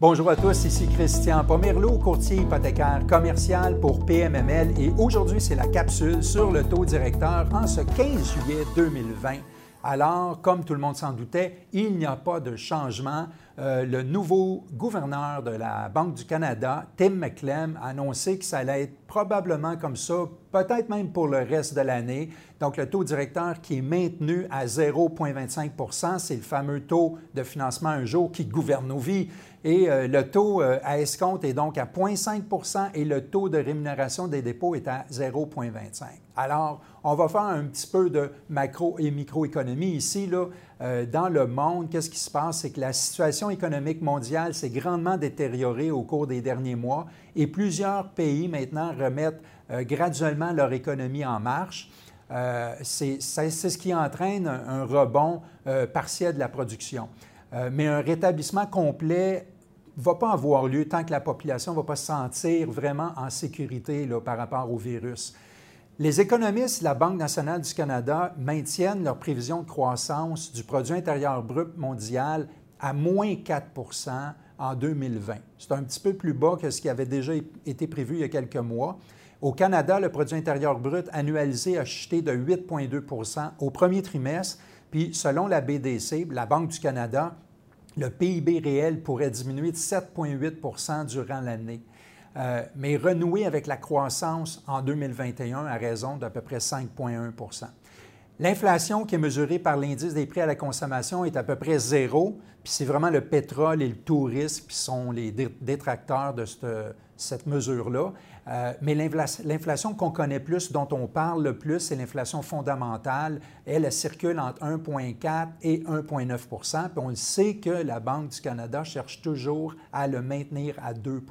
Bonjour à tous, ici Christian Pomerleau, courtier hypothécaire commercial pour PMML et aujourd'hui c'est la capsule sur le taux directeur en ce 15 juillet 2020. Alors, comme tout le monde s'en doutait, il n'y a pas de changement. Euh, le nouveau gouverneur de la Banque du Canada, Tim McClem, a annoncé que ça allait être probablement comme ça, peut-être même pour le reste de l'année. Donc, le taux directeur qui est maintenu à 0,25% c'est le fameux taux de financement un jour qui gouverne nos vies. Et euh, le taux euh, à escompte est donc à 0,5% et le taux de rémunération des dépôts est à 0,25. Alors, on va faire un petit peu de macro et microéconomie ici. Là. Euh, dans le monde, qu'est-ce qui se passe? C'est que la situation économique mondiale s'est grandement détériorée au cours des derniers mois et plusieurs pays maintenant remettent graduellement leur économie en marche. c'est ce qui entraîne un, rebond partiel de la production. Euh, mais un rétablissement complet ne va pas avoir lieu tant que la population ne va pas se sentir vraiment en sécurité par rapport au virus. Les économistes de la Banque nationale du Canada maintiennent leur prévision de croissance du produit intérieur brut mondial à moins 4% en 2020. C'est un petit peu plus bas que ce qui avait déjà été prévu il y a quelques mois. Au Canada, le produit intérieur brut annualisé a chuté de 8,2% au premier trimestre puis, selon la BDC, la Banque du Canada, le PIB réel pourrait diminuer de 7,8% durant l'année, euh, mais renouer avec la croissance en 2021 à raison d'à peu près 5,1% L'inflation qui est mesurée par l'indice des prix à la consommation est à peu près zéro, puis c'est vraiment le pétrole et le tourisme qui sont les détracteurs de cette, mesure-là. Euh, mais l'inflation qu'on connaît plus, dont on parle le plus, c'est l'inflation fondamentale. Elle circule entre 1,4 et 1,9% puis on le sait que la Banque du Canada cherche toujours à le maintenir à 2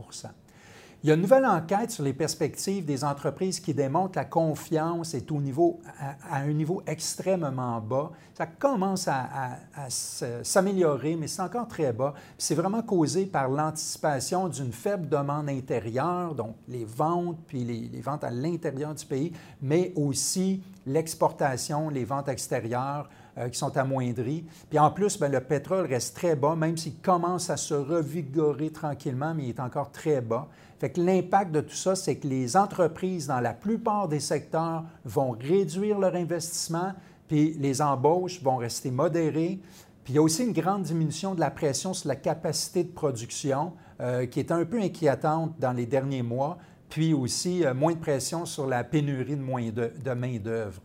il y a une nouvelle enquête sur les perspectives des entreprises qui démontre que la confiance est au niveau, à, un niveau extrêmement bas. Ça commence à, s'améliorer, mais c'est encore très bas. C'est vraiment causé par l'anticipation d'une faible demande intérieure, donc les ventes, puis les, ventes à l'intérieur du pays, mais aussi l'exportation, les ventes extérieures euh, qui sont amoindries. Puis en plus, bien, le pétrole reste très bas, même s'il commence à se revigorer tranquillement, mais il est encore très bas. Fait que l'impact de tout ça, c'est que les entreprises, dans la plupart des secteurs, vont réduire leur investissement, puis les embauches vont rester modérées. Puis il y a aussi une grande diminution de la pression sur la capacité de production, euh, qui est un peu inquiétante dans les derniers mois, puis aussi euh, moins de pression sur la pénurie de, de main-d'œuvre.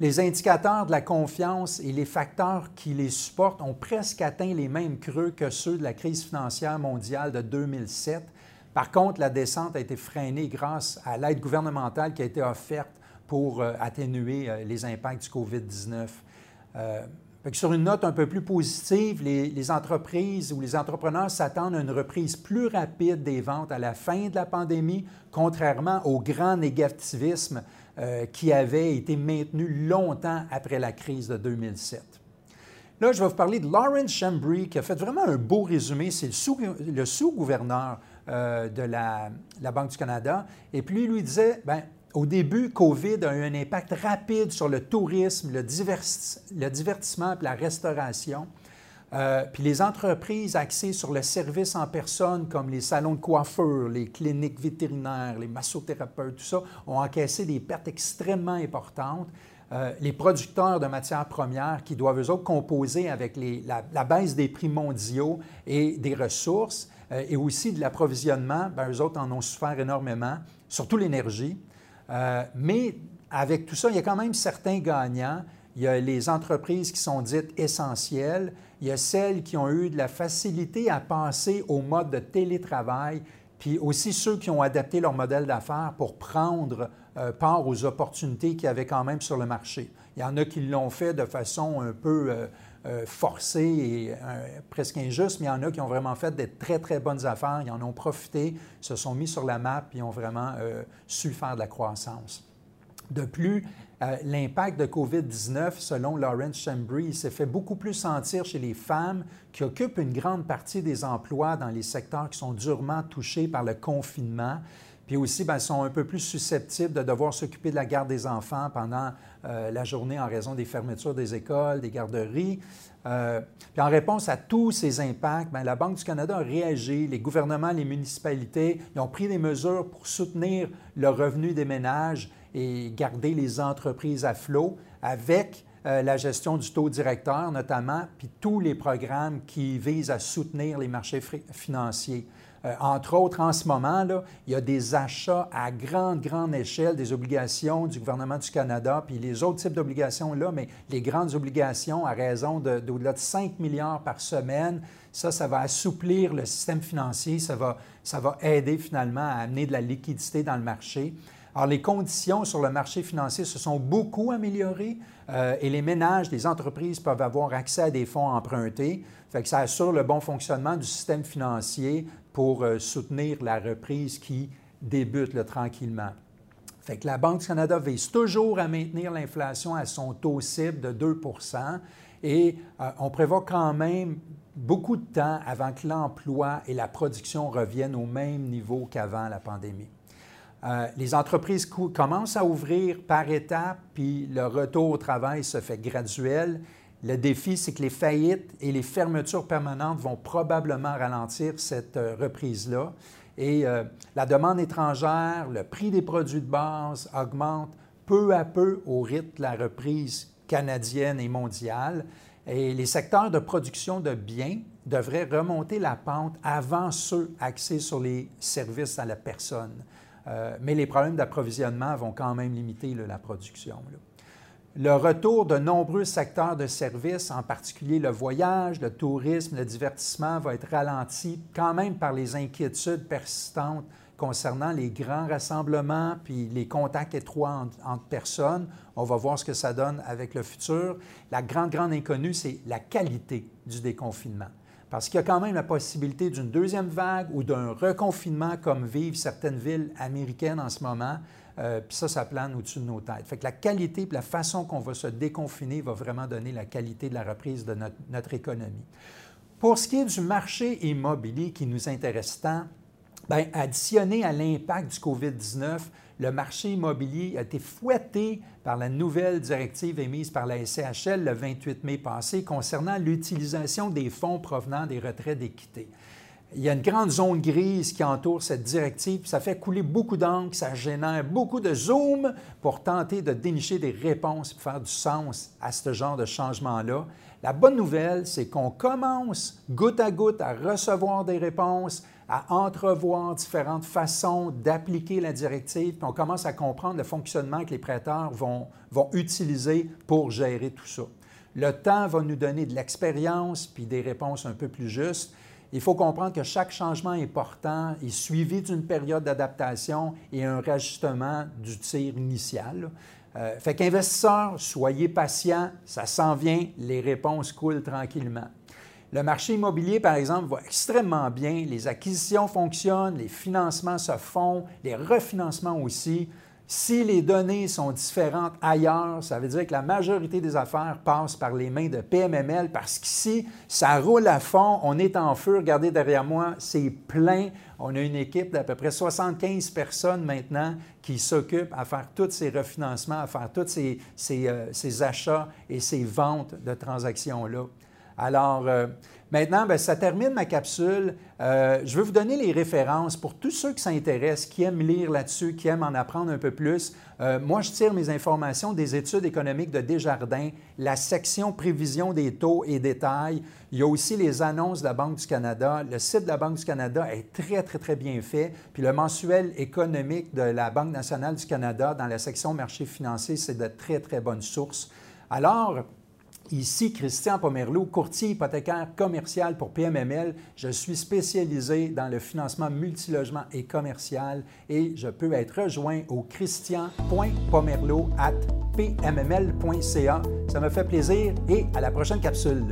Les indicateurs de la confiance et les facteurs qui les supportent ont presque atteint les mêmes creux que ceux de la crise financière mondiale de 2007. Par contre, la descente a été freinée grâce à l'aide gouvernementale qui a été offerte pour euh, atténuer euh, les impacts du COVID-19. Euh, sur une note un peu plus positive, les, entreprises ou les entrepreneurs s'attendent à une reprise plus rapide des ventes à la fin de la pandémie, contrairement au grand négativisme qui avait été maintenu longtemps après la crise de 2007. Là, je vais vous parler de Lawrence Chambry, qui a fait vraiment un beau résumé. C'est le sous-gouverneur euh, de la, Banque du Canada. Et puis, lui, lui disait, bien, au début, COVID a eu un impact rapide sur le tourisme, le, divertissement et la restauration. Euh, puis les entreprises axées sur le service en personne, comme les salons de coiffure, les cliniques vétérinaires, les massothérapeutes, tout ça, ont encaissé des pertes extrêmement importantes. Euh, les producteurs de matières premières qui doivent eux autres composer avec la, baisse des prix mondiaux et des ressources, euh, et aussi de l'approvisionnement, bien, eux autres en ont souffert énormément, surtout l'énergie. Euh, mais avec tout ça, il y a quand même certains gagnants. Il y a les entreprises qui sont dites essentielles. Il y a celles qui ont eu de la facilité à passer au mode de télétravail, puis aussi ceux qui ont adapté leur modèle d'affaires pour prendre euh, part aux opportunités qu'il y avait quand même sur le marché. Il y en a qui l'ont fait de façon un peu euh, forcé et euh, presque injuste, mais il y en a qui ont vraiment fait des très, très bonnes affaires, ils en ont profité, se sont mis sur la map et ont vraiment euh, su faire de la croissance. De plus, l'impact de COVID-19, selon Lawrence Chambry, s'est fait beaucoup plus sentir chez les femmes qui occupent une grande partie des emplois dans les secteurs qui sont durement touchés par le confinement. Puis aussi, ben, sont un peu plus susceptibles de devoir s'occuper de la garde des enfants pendant la journée en raison des fermetures des écoles, des garderies. Euh, puis en réponse à tous ces impacts, bien, la Banque du Canada a réagi. Les gouvernements, les municipalités ils ont pris des mesures pour soutenir le revenu des ménages et garder les entreprises à flot avec euh, la gestion du taux directeur notamment, puis tous les programmes qui visent à soutenir les marchés financiers. Euh, entre autres, en ce moment, là, il y a des achats à grande, grande échelle des obligations du gouvernement du Canada, puis les autres types d'obligations là, mais les grandes obligations à raison d'au-delà de, 5 milliards par semaine, ça, ça va assouplir le système financier, ça va, ça va aider finalement à amener de la liquidité dans le marché. Alors, les conditions sur le marché financier se sont beaucoup améliorées euh, et les ménages, les entreprises peuvent avoir accès à des fonds empruntés. Fait que ça assure le bon fonctionnement du système financier pour euh, soutenir la reprise qui débute tranquillement. Fait que la Banque du Canada vise toujours à maintenir l'inflation à son taux cible de 2% et euh, on prévoit quand même beaucoup de temps avant que l'emploi et la production reviennent au même niveau qu'avant la pandémie. Euh, les entreprises commencent à ouvrir par étapes, puis le retour au travail se fait graduel. Le défi, c'est que les faillites et les fermetures permanentes vont probablement ralentir cette euh, reprise-là. Et euh, la demande étrangère, le prix des produits de base augmente peu à peu au rythme de la reprise canadienne et mondiale. Et les secteurs de production de biens devraient remonter la pente avant ceux axés sur les services à la personne. Euh, mais les problèmes d'approvisionnement vont quand même limiter la production. Le retour de nombreux secteurs de services, en particulier le voyage, le tourisme, le divertissement, va être ralenti quand même par les inquiétudes persistantes concernant les grands rassemblements puis les contacts étroits entre personnes. On va voir ce que ça donne avec le futur. La grande, grande inconnue, c'est la qualité du déconfinement. Parce qu'il y a quand même la possibilité d'une deuxième vague ou d'un reconfinement comme vivent certaines villes américaines en ce moment. Euh, puis ça, ça plane au-dessus de nos têtes. Fait que la qualité et la façon qu'on va se déconfiner va vraiment donner la qualité de la reprise de notre, notre économie. Pour ce qui est du marché immobilier qui nous intéresse tant, Bien, additionné à l'impact du COVID-19, le marché immobilier a été fouetté par la nouvelle directive émise par la SCHL le 28 mai passé concernant l'utilisation des fonds provenant des retraits d'équité. Il y a une grande zone grise qui entoure cette directive, ça fait couler beaucoup d'encre, ça génère beaucoup de zoom pour tenter de dénicher des réponses et faire du sens à ce genre de changement-là. La bonne nouvelle, c'est qu'on commence goutte à goutte à recevoir des réponses, à entrevoir différentes façons d'appliquer la directive, puis on commence à comprendre le fonctionnement que les prêteurs vont, vont utiliser pour gérer tout ça. Le temps va nous donner de l'expérience puis des réponses un peu plus justes. Il faut comprendre que chaque changement important est suivi d'une période d'adaptation et un rajustement du tir initial. Euh, fait qu'investisseurs, soyez patients, ça s'en vient, les réponses coulent tranquillement. Le marché immobilier, par exemple, va extrêmement bien. Les acquisitions fonctionnent, les financements se font, les refinancements aussi. Si les données sont différentes ailleurs, ça veut dire que la majorité des affaires passent par les mains de PMML parce qu'ici, ça roule à fond, on est en feu. Regardez derrière moi, c'est plein. On a une équipe d'à peu près 75 personnes maintenant qui s'occupent à faire tous ces refinancements, à faire tous ces, euh, ces achats et ces ventes de transactions-là. Alors, euh, maintenant, ben, ça termine ma capsule. Euh, je veux vous donner les références pour tous ceux qui s'intéressent, qui aiment lire là-dessus, qui aiment en apprendre un peu plus. Euh, moi, je tire mes informations des études économiques de Desjardins, la section prévision des taux et détails. Il y a aussi les annonces de la Banque du Canada. Le site de la Banque du Canada est très, très, très bien fait. Puis le mensuel économique de la Banque nationale du Canada dans la section marché financier, c'est de très, très bonnes sources. Alors, Ici, Christian Pomerleau, courtier hypothécaire commercial pour PMML. Je suis spécialisé dans le financement multilogement et commercial et je peux être rejoint au christian.pomerleau at pmml.ca. Ça me fait plaisir et à la prochaine capsule.